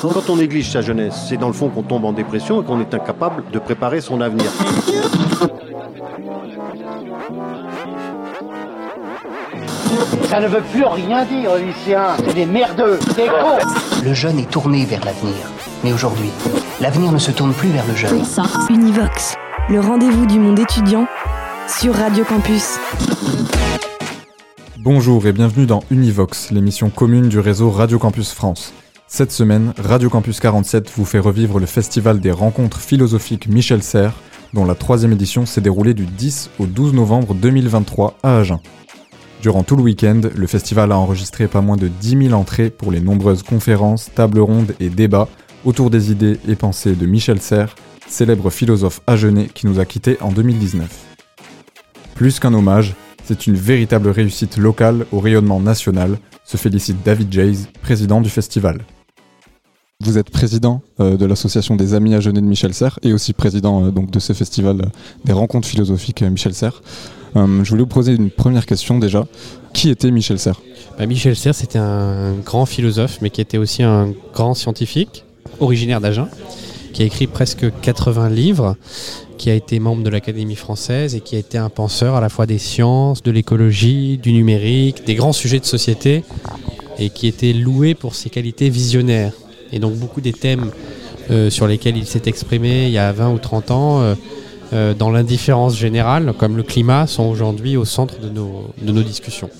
Quand on néglige sa jeunesse, c'est dans le fond qu'on tombe en dépression et qu'on est incapable de préparer son avenir. Ça ne veut plus rien dire, lycéens. C'est des merdeux, des cons. Le jeune est tourné vers l'avenir. Mais aujourd'hui, l'avenir ne se tourne plus vers le jeune. Univox, le rendez-vous du monde étudiant sur Radio Campus. Bonjour et bienvenue dans Univox, l'émission commune du réseau Radio Campus France. Cette semaine, Radio Campus 47 vous fait revivre le festival des rencontres philosophiques Michel Serres, dont la troisième édition s'est déroulée du 10 au 12 novembre 2023 à Agen. Durant tout le week-end, le festival a enregistré pas moins de 10 000 entrées pour les nombreuses conférences, tables rondes et débats autour des idées et pensées de Michel Serres, célèbre philosophe agenais qui nous a quittés en 2019. Plus qu'un hommage, c'est une véritable réussite locale au rayonnement national, se félicite David Jays, président du festival. Vous êtes président euh, de l'association des Amis Agenais de Michel Serres et aussi président euh, donc de ce festival euh, des rencontres philosophiques Michel Serres. Je voulais vous poser une première question déjà. Qui était Michel Serres? Bah, Michel Serres, c'était un grand philosophe, mais qui était aussi un grand scientifique, originaire d'Agen, qui a écrit presque 80 livres, qui a été membre de l'Académie française et qui a été un penseur à la fois des sciences, de l'écologie, du numérique, des grands sujets de société, et qui était loué pour ses qualités visionnaires. Et donc beaucoup des thèmes euh, sur lesquels il s'est exprimé il y a 20 ou 30 ans, euh, euh, dans l'indifférence générale, comme le climat, sont aujourd'hui au centre de nos, de nos discussions.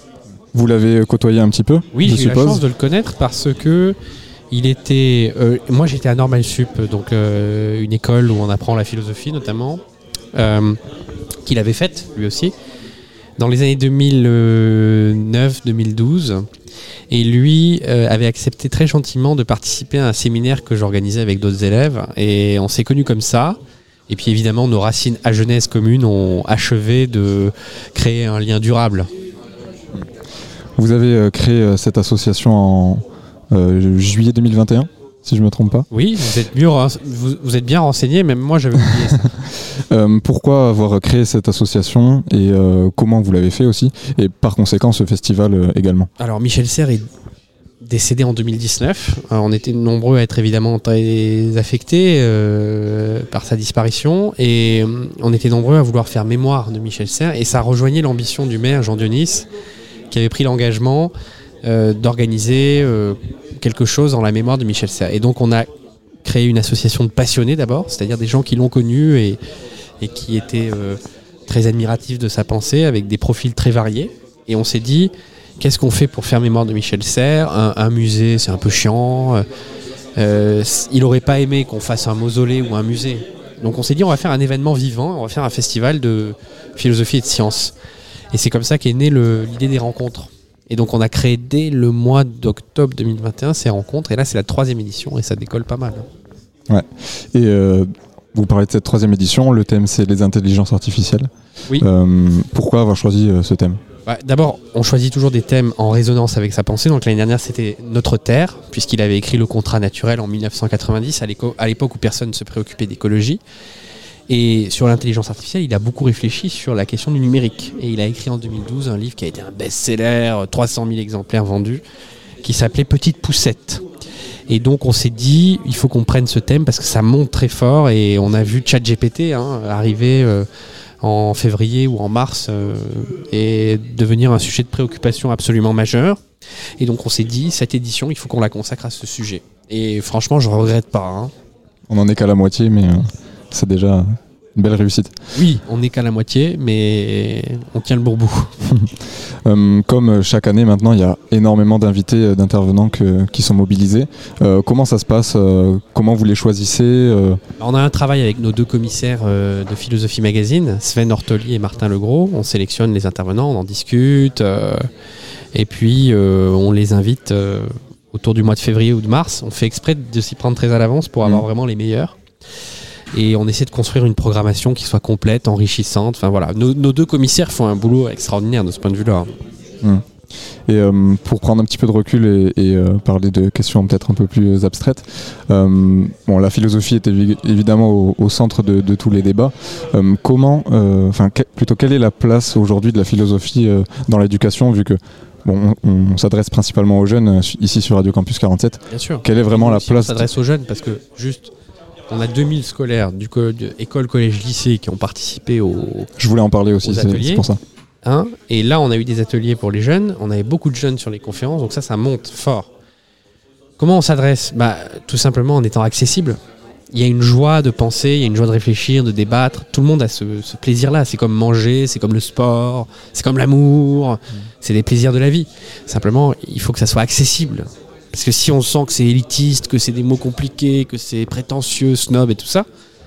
Vous l'avez côtoyé un petit peu Oui, j'ai eu la chance de le connaître parce que il était. euh, moi, j'étais à Normal Sup, donc euh, une école où on apprend la philosophie notamment, euh, qu'il avait faite lui aussi dans les années 2009-2012. Et lui euh, avait accepté très gentiment de participer à un séminaire que j'organisais avec d'autres élèves. Et on s'est connus comme ça. Et puis évidemment, nos racines à jeunesse communes ont achevé de créer un lien durable. Vous avez euh, créé euh, cette association en euh, juillet 2021, si je ne me trompe pas. Oui, vous êtes, mieux, vous, vous êtes bien renseigné, même moi j'avais oublié ça. Euh, pourquoi avoir créé cette association et euh, comment vous l'avez fait aussi Et par conséquent, ce festival euh, également? Alors Michel Serres est décédé en 2019. Euh, on était nombreux à être évidemment très affectés par sa disparition et on était nombreux à vouloir faire mémoire de Michel Serres et ça rejoignait l'ambition du maire Jean Dionis qui avait pris l'engagement d'organiser euh, quelque chose en la mémoire de Michel Serres. Et donc on a créé une association de passionnés d'abord, c'est-à-dire des gens qui l'ont connu et, qui étaient euh, très admiratifs de sa pensée avec des profils très variés. Et on s'est dit, qu'est-ce qu'on fait pour faire mémoire de Michel Serres? Un, musée, c'est un peu chiant. euh, euh, il n'aurait pas aimé qu'on fasse un mausolée ou un musée. Donc on s'est dit, on va faire un événement vivant, on va faire un festival de philosophie et de sciences. Et c'est comme ça qu'est née l'idée des rencontres. Et donc on a créé dès le mois d'octobre 2021 ces rencontres. Et là, c'est la troisième édition et ça décolle pas mal. Et euh, vous parlez de cette troisième édition, le thème c'est les intelligences artificielles. Oui. Euh, pourquoi avoir choisi euh, ce thème? Bah, D'abord, on choisit toujours des thèmes en résonance avec sa pensée. Donc l'année dernière, c'était Notre Terre, puisqu'il avait écrit Le Contrat naturel en 1990, à l'éco- à l'époque où personne ne se préoccupait d'écologie. Et sur l'intelligence artificielle, il a beaucoup réfléchi sur la question du numérique. Et il a écrit en 2012 un livre qui a été un best-seller, 300 000 exemplaires vendus, qui s'appelait Petite Poussette. Et donc on s'est dit, il faut qu'on prenne ce thème parce que ça monte très fort. Et on a vu ChatGPT hein, arriver euh, en février ou en mars euh, et devenir un sujet de préoccupation absolument majeur. Et donc on s'est dit, cette édition, il faut qu'on la consacre à ce sujet. Et franchement, je regrette pas. hein. On en est qu'à la moitié, mais euh, c'est déjà une belle réussite. Oui, on n'est qu'à la moitié, mais on tient le bourbout. Euh, comme chaque année maintenant, il y a énormément d'invités, euh, d'intervenants qui sont mobilisés. Euh, comment ça se passe Comment vous les choisissez On a un travail avec nos deux commissaires de Philosophie Magazine, Sven Ortoli et Martin Legros. On sélectionne les intervenants, on en discute, euh, et puis on les invite autour du mois de février ou de mars. On fait exprès de s'y prendre très à l'avance pour avoir Mhm. vraiment les meilleurs. Et on essaie de construire une programmation qui soit complète, enrichissante. Enfin voilà, nos, nos deux commissaires font un boulot extraordinaire de ce point de vue-là. Et euh, pour prendre un petit peu de recul et, et, euh, parler de questions peut-être un peu plus abstraites, euh, bon, la philosophie est évi- évidemment au, au centre de, de tous les débats. Comment, enfin, que- plutôt quelle est la place aujourd'hui de la philosophie dans l'éducation, vu que Bon, on, on s'adresse principalement aux jeunes ici sur Radio Campus 47. Bien sûr. Quelle est vraiment la aussi, on place s'adresse aux jeunes parce que juste, on a 2000 scolaires du co- école, collège, lycée qui ont participé au Je voulais en parler aussi, c'est ateliers. c'est pour ça. hein, et là on a eu des ateliers pour les jeunes, on avait beaucoup de jeunes sur les conférences, donc ça, ça monte fort. Comment on s'adresse? Bah, tout simplement en étant accessible. Il y a une joie de penser, il y a une joie de réfléchir, de débattre. Tout le monde a ce, ce plaisir-là. C'est comme manger, c'est comme le sport, c'est comme l'amour. C'est des plaisirs de la vie. Simplement, il faut que ça soit accessible. Parce que si on sent que c'est élitiste, que c'est des mots compliqués, que c'est prétentieux, snob et tout ça,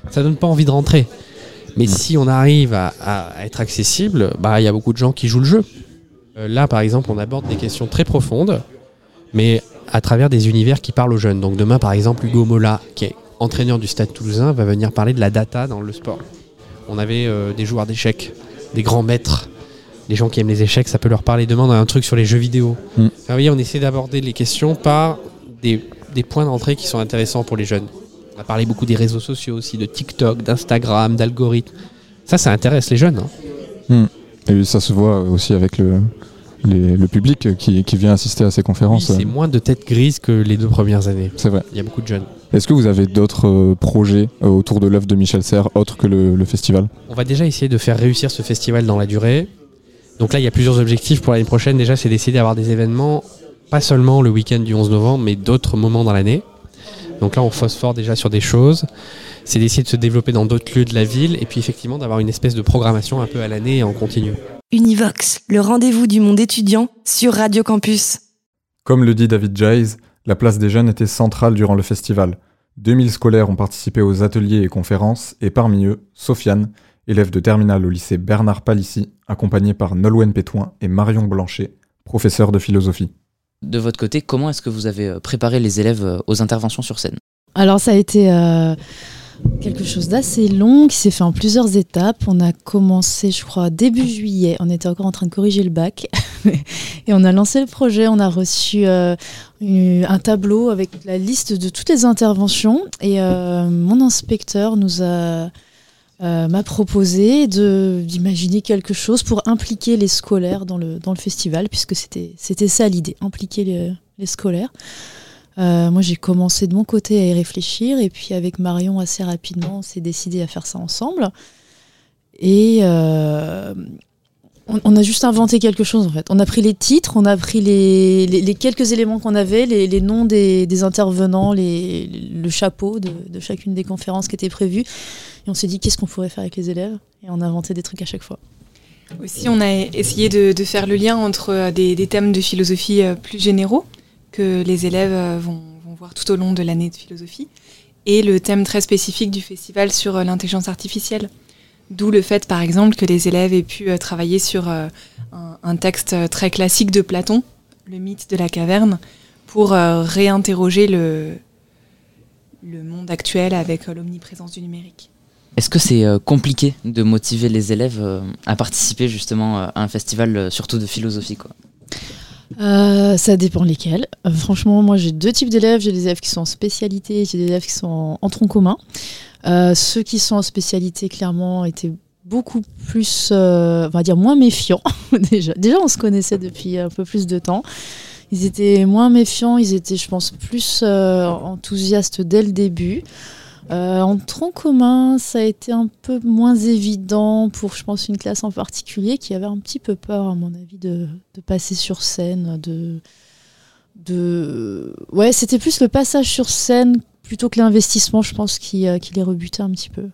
ça donne pas envie de rentrer. Mais si on arrive à, à être accessible, bah il y a beaucoup de gens qui jouent le jeu. Euh, là, par exemple, on aborde des questions très profondes, mais à travers des univers qui parlent aux jeunes. Donc demain, par exemple, Hugo Mola, qui est entraîneur du Stade Toulousain, va venir parler de la data dans le sport. On avait euh, des joueurs d'échecs, des grands maîtres, les gens qui aiment les échecs, ça peut leur parler demain. On a un truc sur les jeux vidéo. Mm. Enfin, vous voyez, on essaie d'aborder les questions par des, des points d'entrée qui sont intéressants pour les jeunes. On a parlé beaucoup des réseaux sociaux aussi, de TikTok, d'Instagram, d'algorithmes. Ça, ça intéresse les jeunes. hein. Et ça se voit aussi avec le, les- le public qui, qui vient assister à ces Oui, conférences. c'est moins de têtes grises que les deux premières années. c'est vrai. Il y a beaucoup de jeunes. Est-ce que vous avez d'autres euh, projets euh, autour de l'œuvre de Michel Serres, autres que le, le festival? On va déjà essayer de faire réussir ce festival dans la durée. Donc là, il y a plusieurs objectifs pour l'année prochaine. Déjà, c'est d'essayer d'avoir des événements, pas seulement le week-end du 11 novembre, mais d'autres moments dans l'année. Donc là, on phosphore déjà sur des choses. C'est d'essayer de se développer dans d'autres lieux de la ville et puis effectivement d'avoir une espèce de programmation un peu à l'année et en continu. Univox, le rendez-vous du monde étudiant sur Radio Campus. Comme le dit David Jayes, la place des jeunes était centrale durant le festival. 2000 scolaires ont participé aux ateliers et conférences, et parmi eux, Sofiane, élève de terminale au lycée Bernard Palissy, accompagnée par Nolwenn Pétoin et Marion Blanchet, professeur de philosophie. De votre côté, comment est-ce que vous avez euh, préparé les élèves euh, aux interventions sur scène? Alors ça a été euh, quelque chose d'assez long qui s'est fait en plusieurs étapes. On a commencé, je crois, début juillet. On était encore en train de corriger le bac. et on a lancé le projet. On a reçu euh, une- un tableau avec la liste de toutes les interventions. Et euh, mon inspecteur nous a... euh, m'a proposé d'imaginer quelque chose pour impliquer les scolaires dans le, dans le festival, puisque c'était c'était ça l'idée, impliquer les, les scolaires. Euh, moi, j'ai commencé de mon côté à y réfléchir, et puis avec Marion, assez rapidement, on s'est décidé à faire ça ensemble. Et euh, on, a juste inventé quelque chose, en fait. On a pris les titres, on a pris les, quelques éléments qu'on avait, les, noms des, intervenants, le chapeau de, chacune des conférences qui étaient prévues, et on s'est dit qu'est-ce qu'on pourrait faire avec les élèves, et on a inventé des trucs à chaque fois. Aussi, on a essayé de, faire le lien entre euh, des, thèmes de philosophie euh, plus généraux que les élèves euh, vont, voir tout au long de l'année de philosophie et le thème très spécifique du festival sur l'intelligence artificielle. D'où le fait, par exemple, que les élèves aient pu euh, travailler sur euh, un, un texte euh, très classique de Platon, le mythe de la caverne, pour réinterroger le, le monde actuel avec l'omniprésence du numérique. Est-ce que c'est compliqué de motiver les élèves à participer justement à un festival, surtout de philosophie quoi? Euh, ça dépend lesquels. Franchement, moi j'ai deux types d'élèves. J'ai des élèves qui sont en spécialité, j'ai des élèves qui sont en, en tronc commun. Euh, ceux qui sont en spécialité, clairement, étaient beaucoup plus, euh, on va dire, moins méfiants. déjà. déjà, on se connaissait depuis un peu plus de temps. Ils étaient moins méfiants, ils étaient, je pense, plus euh, enthousiastes dès le début. En tronc commun, ça a été un peu moins évident pour, je pense, une classe en particulier qui avait un petit peu peur, à mon avis, de, de passer sur scène. De, de... Ouais, c'était plus le passage sur scène plutôt que l'investissement, je pense, qui, euh, qui les rebutait un petit peu.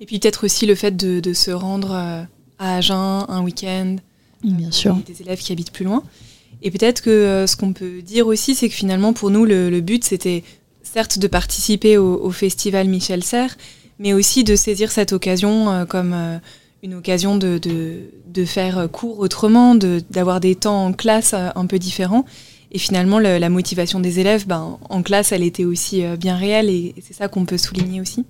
Et puis peut-être aussi le fait de, de se rendre euh, à Agen un week-end, Bien pour sûr. des, des élèves qui habitent plus loin. Et peut-être que euh, ce qu'on peut dire aussi, c'est que finalement, pour nous, le, le but, c'était certes de participer au, au festival Michel Serres, mais aussi de saisir cette occasion euh, comme euh, une occasion de, de, de faire cours autrement, de- d'avoir des temps en classe euh, un peu différents. Et finalement, le- la motivation des élèves, ben, en classe, elle était aussi euh, bien réelle, et, et c'est ça qu'on peut souligner aussi.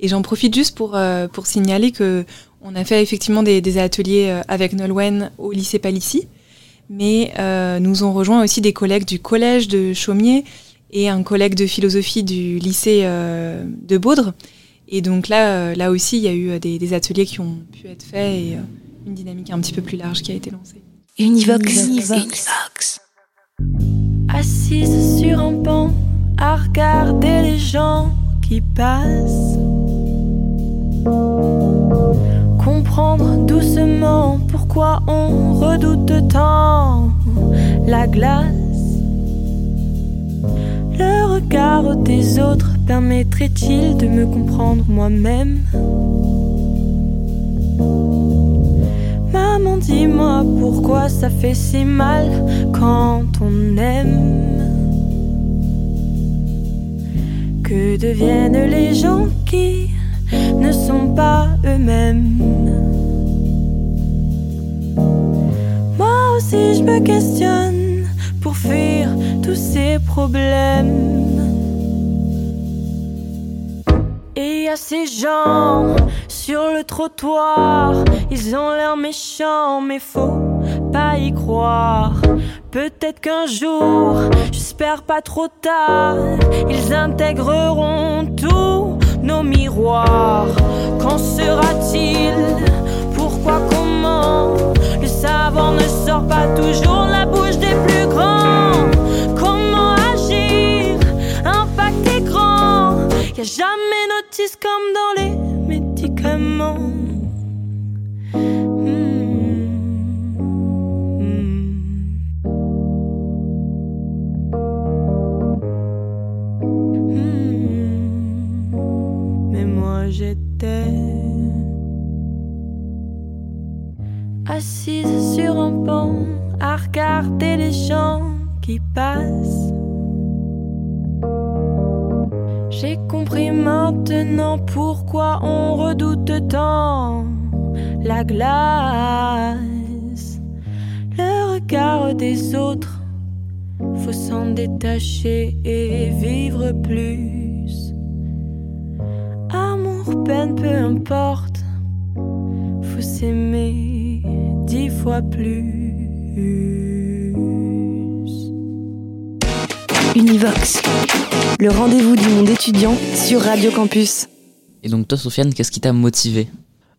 Et j'en profite juste pour, euh, pour signaler que on a fait effectivement des, des ateliers euh, avec Nolwenn au lycée Palissy, mais euh, nous ont rejoint aussi des collègues du collège de Chaumier et un collègue de philosophie du lycée euh, de Baudre. Et donc là, là aussi, il y a eu des, des ateliers qui ont pu être faits et euh, une dynamique un petit peu plus large qui a été lancée. Univox. Univox. Assise sur un banc à regarder les gens qui passent. Comprendre doucement pourquoi on redoute tant la glace. Le regard des autres permettrait-il de me comprendre moi-même? Dis-moi pourquoi ça fait si mal quand on aime. Que deviennent les gens qui ne sont pas eux-mêmes Moi aussi je me questionne pour fuir tous ces problèmes. Et a ces gens sur le trottoir, ils ont l'air méchants, mais faut pas y croire. Peut-être qu'un jour, j'espère pas trop tard, ils intégreront tous nos miroirs. Qu'en sera-t-il? Pourquoi Comment? Le savant ne sort pas toujours Le regard des autres, faut s'en détacher et vivre plus. Amour, peine, peu importe, faut s'aimer dix fois plus. Univox. Le rendez-vous du monde étudiant sur Radio Campus. Et donc toi, Sofiane, qu'est-ce qui t'a motivé?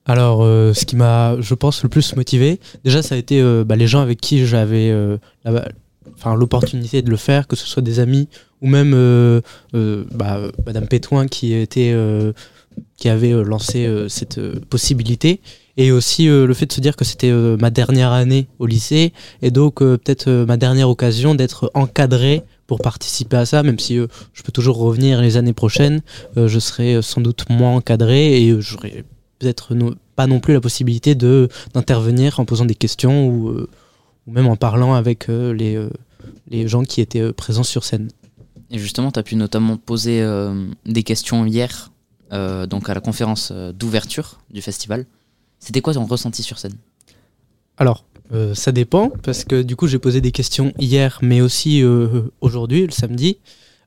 Alors, euh, ce qui m'a, je pense, le plus motivé, déjà, ça a été euh, bah, les gens avec qui j'avais euh, enfin, l'opportunité de le faire, que ce soit des amis ou même bah, Madame Pétoin qui était, qui avait lancé cette possibilité. Et aussi le fait de se dire que c'était ma dernière année au lycée et donc peut-être ma dernière occasion d'être encadré pour participer à ça, même si je peux toujours revenir les années prochaines, je serai sans doute moins encadré et j'aurai peut-être no- pas non plus la possibilité de d'intervenir en posant des questions ou, euh, ou même en parlant avec euh, les, euh, les gens qui étaient présents sur scène. Et justement, tu as pu notamment poser des questions hier, donc à la conférence d'ouverture du festival. C'était quoi ton ressenti sur scène? Alors, euh, ça dépend, parce que du coup, j'ai posé des questions hier, mais aussi euh, aujourd'hui, le samedi.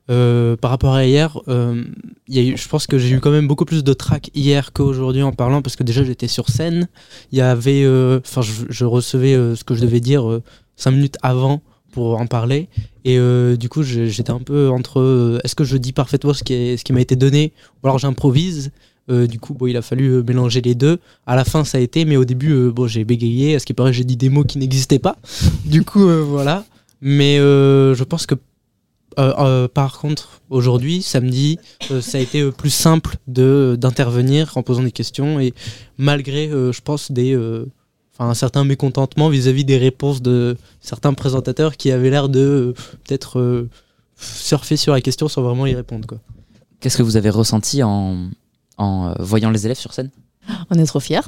Euh, par rapport à hier, euh, y a eu, je pense que j'ai eu quand même beaucoup plus de trac hier qu'aujourd'hui en parlant, parce que déjà j'étais sur scène. Il y avait, euh, enfin, je, je recevais euh, ce que je devais dire euh, cinq minutes avant pour en parler, et euh, du coup, j'étais un peu entre, euh, est-ce que je dis parfaitement ce qui, est- ce qui m'a été donné, ou alors j'improvise. Euh, du coup, bon, il a fallu euh, mélanger les deux. À la fin, ça a été, mais au début, euh, bon, j'ai bégayé. À ce qui paraît, j'ai dit des mots qui n'existaient pas. du coup, euh, voilà. Mais euh, je pense que, euh, euh, par contre, aujourd'hui, samedi, euh, ça a été euh, plus simple de d'intervenir en posant des questions et malgré, euh, je pense, des, euh, enfin, un certain mécontentement vis-à-vis des réponses de certains présentateurs qui avaient l'air de euh, peut-être euh, surfer sur la question sans vraiment y répondre, quoi. Qu'est-ce que vous avez ressenti en, en euh, voyant les élèves sur scène? On est trop fiers.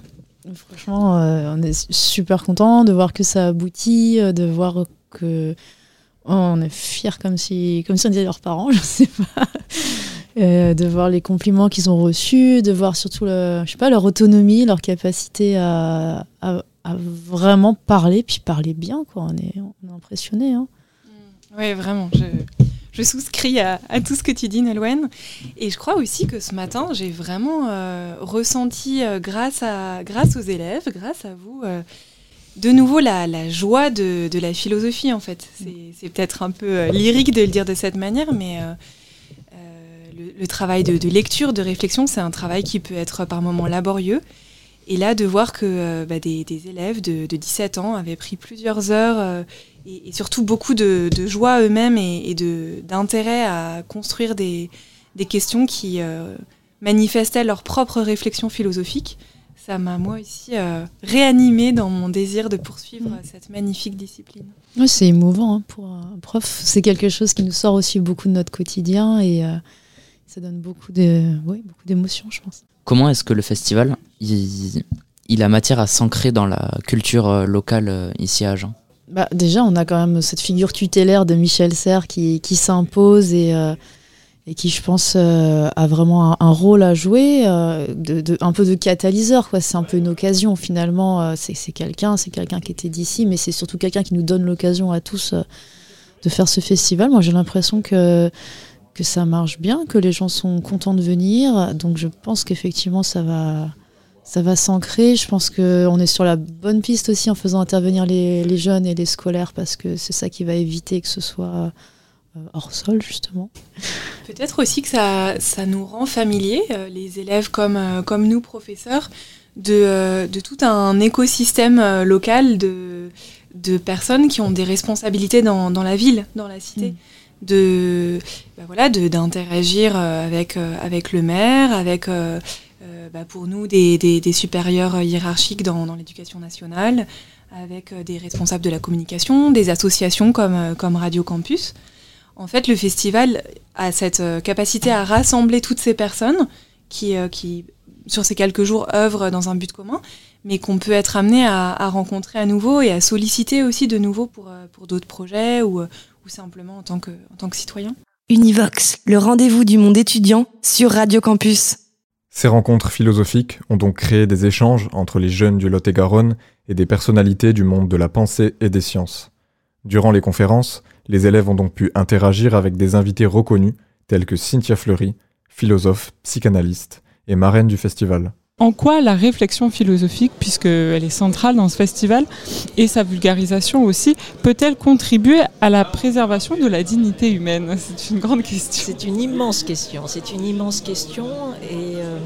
Franchement, euh, on est super content de voir que ça aboutit, de voir que on est fiers comme si, comme si on disait leurs parents, je sais pas. Euh, de voir les compliments qu'ils ont reçus, de voir surtout le, je sais pas, leur autonomie, leur capacité à, à, vraiment parler, puis parler bien, quoi. On est, on est impressionné. Hein. Oui, vraiment. Je, je souscris à, tout ce que tu dis, Nolwenn. Et je crois aussi que ce matin, j'ai vraiment euh, ressenti, euh, grâce, à, grâce aux élèves, grâce à vous, de nouveau la, la joie de, la philosophie, en fait. C'est- peut-être un peu euh, lyrique de le dire de cette manière, mais euh, euh, le, travail de, lecture, de réflexion, c'est un travail qui peut être par moments laborieux. Et là, de voir que bah, des, élèves de, 17 ans avaient pris plusieurs heures et, surtout beaucoup de, joie eux-mêmes et, d'intérêt à construire des questions qui manifestaient leur propre réflexion philosophique, ça m'a moi aussi euh, réanimé dans mon désir de poursuivre mm. cette magnifique discipline. c'est émouvant hein, pour un prof. C'est quelque chose qui nous sort aussi beaucoup de notre quotidien et euh, ça donne beaucoup de, beaucoup d'émotions, je pense. Comment est-ce que le festival, il, a matière à s'ancrer dans la culture euh, locale ici à Agen? Bah, Déjà, on a quand même cette figure tutélaire de Michel Serres qui, qui s'impose et et qui, je pense, euh, a vraiment un, rôle à jouer, euh, un peu de catalyseur. C'est un peu une occasion, finalement. Euh, c'est, quelqu'un, c'est quelqu'un qui était d'ici, mais c'est surtout quelqu'un qui nous donne l'occasion à tous de faire ce festival. Moi, j'ai l'impression que, que ça marche bien, que les gens sont contents de venir. Donc, je pense qu'effectivement, ça va, ça va s'ancrer. Je pense qu'on est sur la bonne piste aussi en faisant intervenir les, jeunes et les scolaires, parce que c'est ça qui va éviter que ce soit hors sol justement. Peut-être aussi que ça, ça nous rend familiers, euh, les élèves comme, euh, comme nous, professeurs, de, de tout un écosystème local de, de personnes qui ont des responsabilités dans, dans la ville, dans la cité. Mm. De, bah voilà, d'interagir avec, avec le maire, avec bah pour nous des, des, des, supérieurs hiérarchiques dans, dans l'éducation nationale, avec des responsables de la communication, des associations comme, comme Radio Campus. En fait, le festival a cette euh, capacité à rassembler toutes ces personnes qui, euh, qui sur ces quelques jours, œuvrent dans un but commun, mais qu'on peut être amené à, rencontrer à nouveau et à solliciter aussi de nouveau pour, euh, pour d'autres projets ou, ou simplement en tant, que, en tant que citoyen. Univox, le rendez-vous du monde étudiant sur Radio Campus. Ces rencontres philosophiques ont donc créé des échanges entre les jeunes du Lot-et-Garonne et des personnalités du monde de la pensée et des sciences. Durant les conférences, les élèves ont donc pu interagir avec des invités reconnus tels que Cynthia Fleury, philosophe, psychanalyste et marraine du festival. En quoi la réflexion philosophique, puisqu'elle est centrale dans ce festival, et sa vulgarisation aussi, peut-elle contribuer à la préservation de la dignité humaine? C'est une grande question. C'est une immense question. C'est une immense question. Et euh,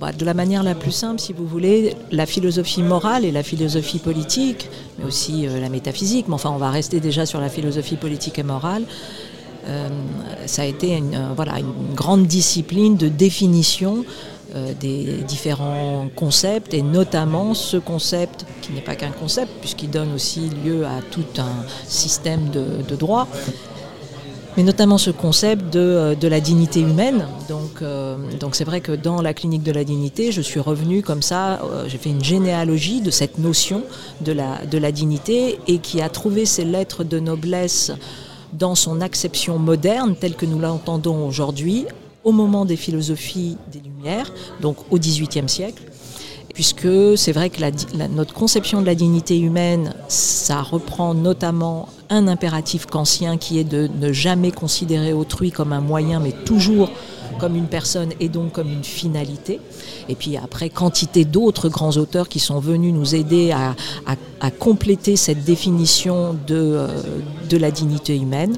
bah, de la manière la plus simple, si vous voulez, la philosophie morale et la philosophie politique, mais aussi euh, la métaphysique, mais enfin on va rester déjà sur la philosophie politique et morale, euh, ça a été une, euh, voilà, une grande discipline de définition des différents concepts et notamment ce concept qui n'est pas qu'un concept puisqu'il donne aussi lieu à tout un système de, de droit mais notamment ce concept de, euh, la dignité humaine. Donc, euh, donc c'est vrai que dans la clinique de la dignité, je suis revenue comme ça, euh, j'ai fait une généalogie de cette notion de la, de la dignité et qui a trouvé ses lettres de noblesse dans son acception moderne telle que nous l'entendons aujourd'hui au moment des philosophies des Lumières, donc au XVIIIe siècle puisque c'est vrai que notre conception de la dignité humaine, ça reprend notamment un impératif kantien qui est de ne jamais considérer autrui comme un moyen, mais toujours comme une personne et donc comme une finalité. Et puis après, quantité d'autres grands auteurs qui sont venus nous aider à, compléter cette définition de, euh, de la dignité humaine.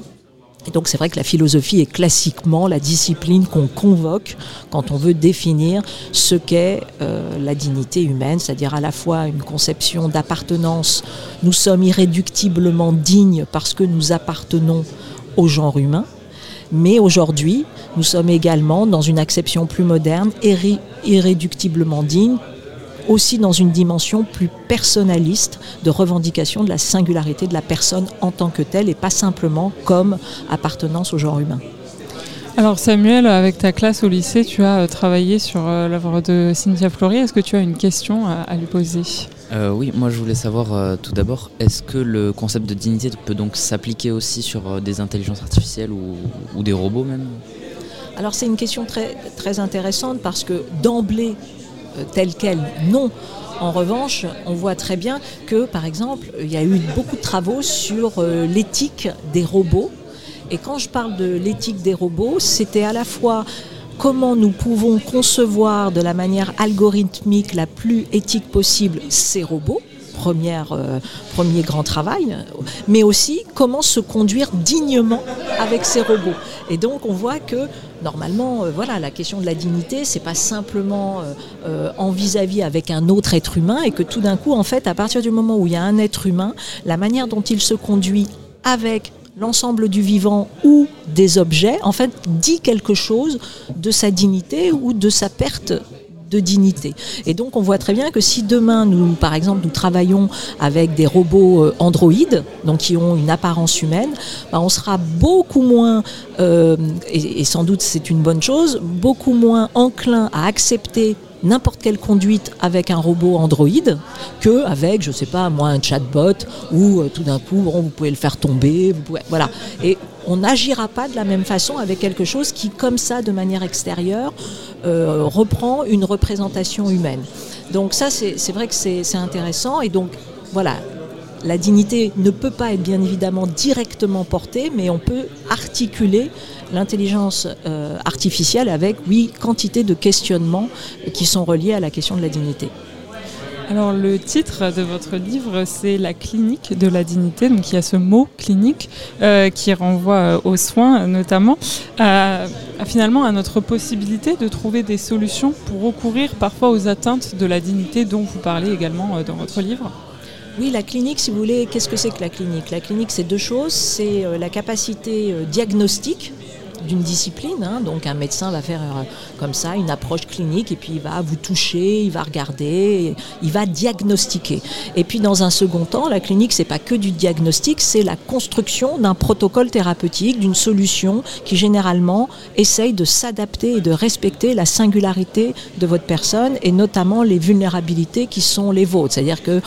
Et donc c'est vrai que la philosophie est classiquement la discipline qu'on convoque quand on veut définir ce qu'est euh, la dignité humaine, c'est-à-dire à la fois une conception d'appartenance, nous sommes irréductiblement dignes parce que nous appartenons au genre humain, mais aujourd'hui nous sommes également dans une acception plus moderne, irréductiblement dignes aussi dans une dimension plus personnaliste de revendication de la singularité de la personne en tant que telle et pas simplement comme appartenance au genre humain. Alors Samuel, avec ta classe au lycée, tu as euh, travaillé sur euh, l'œuvre de Cynthia Fleury. Est-ce que tu as une question à, lui poser? Euh, Oui, moi je voulais savoir tout d'abord, est-ce que le concept de dignité peut donc s'appliquer aussi sur des intelligences artificielles ou, ou des robots même? Alors c'est une question très, très intéressante parce que d'emblée, euh, telle qu'elle, non. En revanche, on voit très bien que, par exemple, il y a eu beaucoup de travaux sur euh, l'éthique des robots. Et quand je parle de l'éthique des robots, c'était à la fois comment nous pouvons concevoir de la manière algorithmique la plus éthique possible ces robots, euh, premier grand travail, mais aussi comment se conduire dignement avec ces robots. Et donc on voit que normalement, euh, voilà, la question de la dignité, c'est pas simplement euh, en vis-à-vis avec un autre être humain, et que tout d'un coup, en fait, à partir du moment où il y a un être humain, la manière dont il se conduit avec l'ensemble du vivant ou des objets, en fait, dit quelque chose de sa dignité ou de sa perte dignité. Et donc on voit très bien que si demain nous, par exemple, nous travaillons avec des robots euh, androïdes, donc qui ont une apparence humaine, bah, on sera beaucoup moins, euh, et, sans doute c'est une bonne chose, beaucoup moins enclin à accepter n'importe quelle conduite avec un robot Android que avec, je sais pas, moi, un chatbot où euh, tout d'un coup, bon, vous pouvez le faire tomber, voilà. Et on n'agira pas de la même façon avec quelque chose qui, comme ça, de manière extérieure, euh, reprend une représentation humaine. Donc ça, c'est vrai que c'est c'est intéressant. Et donc, voilà, la dignité ne peut pas être bien évidemment directement portée, mais on peut articuler l'intelligence euh, artificielle avec, oui, quantité de questionnements qui sont reliés à la question de la dignité. Alors le titre de votre livre, c'est La clinique de la dignité. Donc il y a ce mot clinique euh, qui renvoie euh, aux soins notamment, finalement à notre possibilité de trouver des solutions pour recourir parfois aux atteintes de la dignité dont vous parlez également euh, dans votre livre. Oui, la clinique, si vous voulez, qu'est-ce que c'est que la clinique? La clinique, c'est deux choses. C'est la capacité diagnostique d'une discipline. hein. Donc un médecin va faire euh, comme ça une approche clinique et puis il va vous toucher, il va regarder, il va diagnostiquer. Et puis dans un second temps, la clinique c'est pas que du diagnostic, c'est la construction d'un protocole thérapeutique, d'une solution qui généralement essaye de s'adapter et de respecter la singularité de votre personne et notamment les vulnérabilités qui sont les vôtres. C'est-à-dire que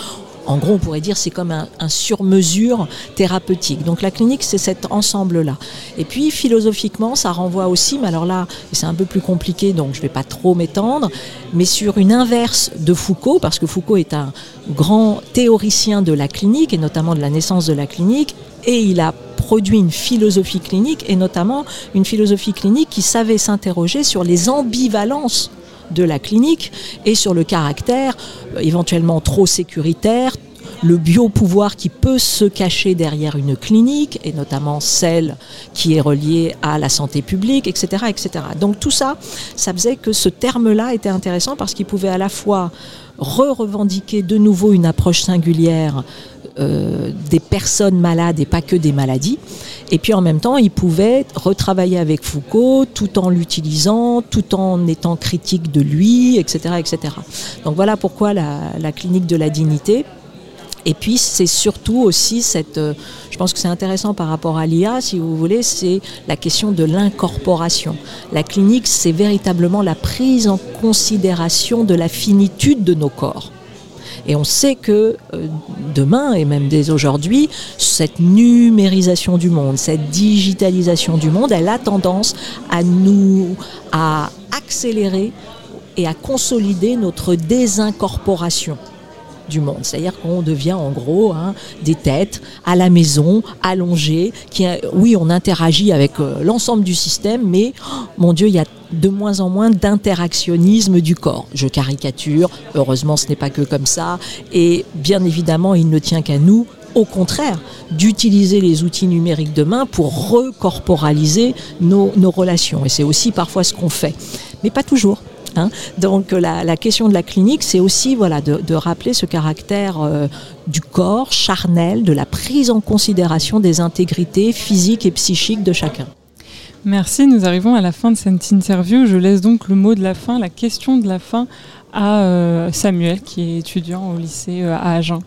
en gros, on pourrait dire c'est comme un, sur-mesure thérapeutique. Donc la clinique, c'est cet ensemble-là. Et puis philosophiquement, ça renvoie aussi, mais alors là, c'est un peu plus compliqué, donc je ne vais pas trop m'étendre, mais sur une inverse de Foucault, parce que Foucault est un grand théoricien de la clinique, et notamment de la naissance de la clinique, et il a produit une philosophie clinique, et notamment une philosophie clinique qui savait s'interroger sur les ambivalences de la clinique et sur le caractère euh, éventuellement trop sécuritaire, le biopouvoir qui peut se cacher derrière une clinique, et notamment celle qui est reliée à la santé publique, etc. etc. Donc tout ça, ça faisait que ce terme-là était intéressant parce qu'il pouvait à la fois re-revendiquer de nouveau une approche singulière euh, des personnes malades et pas que des maladies. Et puis en même temps, il pouvait retravailler avec Foucault tout en l'utilisant, tout en étant critique de lui, etc. etc. Donc voilà pourquoi la, clinique de la dignité. Et puis c'est surtout aussi cette, euh, je pense que c'est intéressant par rapport à l'IA, si vous voulez, c'est la question de l'incorporation. La clinique, c'est véritablement la prise en considération de la finitude de nos corps. Et on sait que euh, demain, et même dès aujourd'hui, cette numérisation du monde, cette digitalisation du monde, elle a tendance à nous, accélérer et à consolider notre désincorporation du monde. C'est-à-dire qu'on devient en gros hein, des têtes à la maison, allongées, qui, euh, oui, on interagit avec euh, l'ensemble du système, mais oh, mon Dieu, il y a de moins en moins d'interactionnisme du corps. Je caricature, heureusement ce n'est pas que comme ça, et bien évidemment il ne tient qu'à nous, au contraire, d'utiliser les outils numériques demain pour recorporaliser nos, nos relations. Et c'est aussi parfois ce qu'on fait, mais pas toujours. Hein. Donc la, la, question de la clinique, c'est aussi voilà, de, de, rappeler ce caractère euh, du corps charnel, de la prise en considération des intégrités physiques et psychiques de chacun. Merci, nous arrivons à la fin de cette interview. Je laisse donc le mot de la fin, la question de la fin à euh, Samuel, qui est étudiant au lycée euh, à Agen.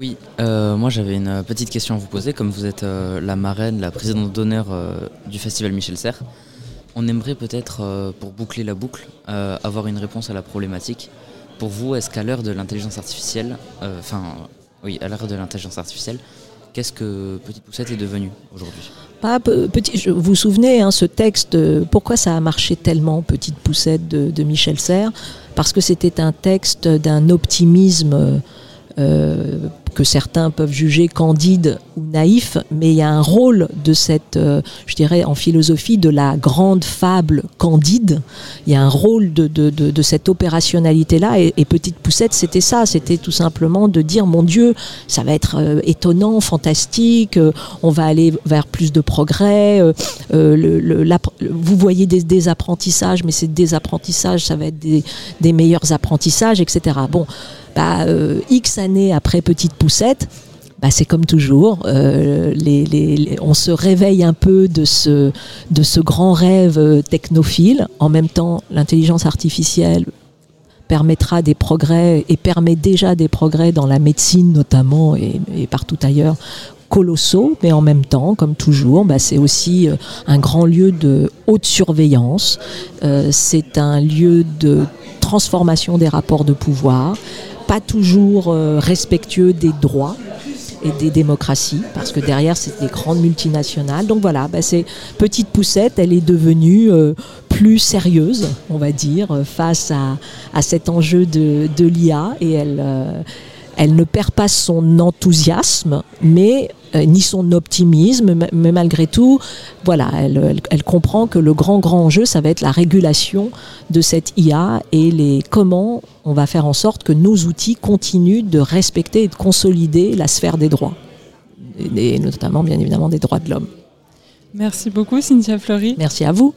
Oui, euh, moi j'avais une petite question à vous poser. Comme vous êtes euh, la marraine, la présidente d'honneur euh, du festival Michel Serres, on aimerait peut-être, pour boucler la boucle, avoir une réponse à la problématique. Pour vous, est-ce qu'à l'heure de l'intelligence artificielle, enfin, oui, à l'heure de l'intelligence artificielle, qu'est-ce que Petite Poussette est devenu aujourd'hui? Vous vous souvenez, hein, ce texte, pourquoi ça a marché tellement, Petite Poussette de, Michel Serres? Parce que c'était un texte d'un optimisme euh, que certains peuvent juger candide ou naïf, mais il y a un rôle de cette, euh, je dirais en philosophie, de la grande fable candide. Il y a un rôle de, cette opérationnalité-là. Et, et, Petite Poussette, c'était ça. C'était tout simplement de dire, mon Dieu, ça va être euh, étonnant, fantastique, euh, on va aller vers plus de progrès. Vous voyez des, des, apprentissages, mais ces désapprentissages, ça va être des, des meilleurs apprentissages, etc. Bon, bah, X années après Petite Poussette, bah, c'est comme toujours, euh, on se réveille un peu de ce, grand rêve technophile. En même temps, l'intelligence artificielle permettra des progrès et permet déjà des progrès dans la médecine notamment et, partout ailleurs colossaux, mais en même temps, comme toujours, bah, c'est aussi euh, un grand lieu de haute surveillance, euh, c'est un lieu de transformation des rapports de pouvoir, pas toujours euh, respectueux des droits et des démocraties, parce que derrière, c'est des grandes multinationales. Donc voilà, bah, c'est Petite Poussette, elle est devenue euh, plus sérieuse, on va dire, face à, à cet enjeu de, de l'IA, et elle, euh, elle ne perd pas son enthousiasme, mais euh, ni son optimisme, mais malgré tout, voilà, elle, elle, elle, comprend que le grand grand enjeu, ça va être la régulation de cette IA et les comment on va faire en sorte que nos outils continuent de respecter et de consolider la sphère des droits, et, et notamment bien évidemment des droits de l'homme. Merci beaucoup Cynthia Fleury. Merci à vous.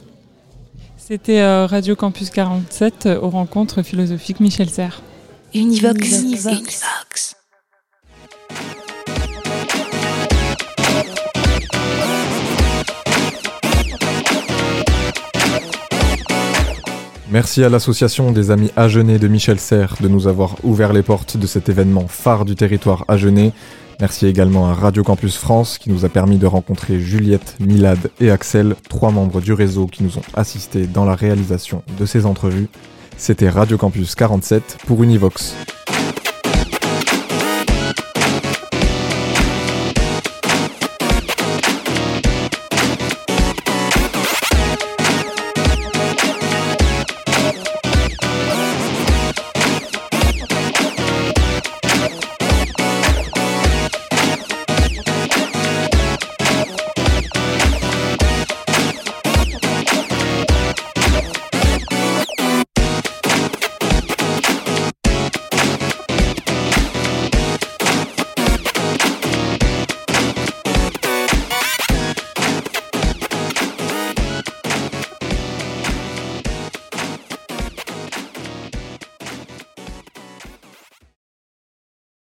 C'était euh, Radio Campus 47 euh, aux rencontres philosophiques Michel Serres. Univox. Univox. Univox. Merci à l'association des Amis Agenais de Michel Serres de nous avoir ouvert les portes de cet événement phare du territoire agenais. Merci également à Radio Campus France qui nous a permis de rencontrer Juliette, Milad et Axel, trois membres du réseau qui nous ont assistés dans la réalisation de ces entrevues. C'était Radio Campus 47 pour Univox.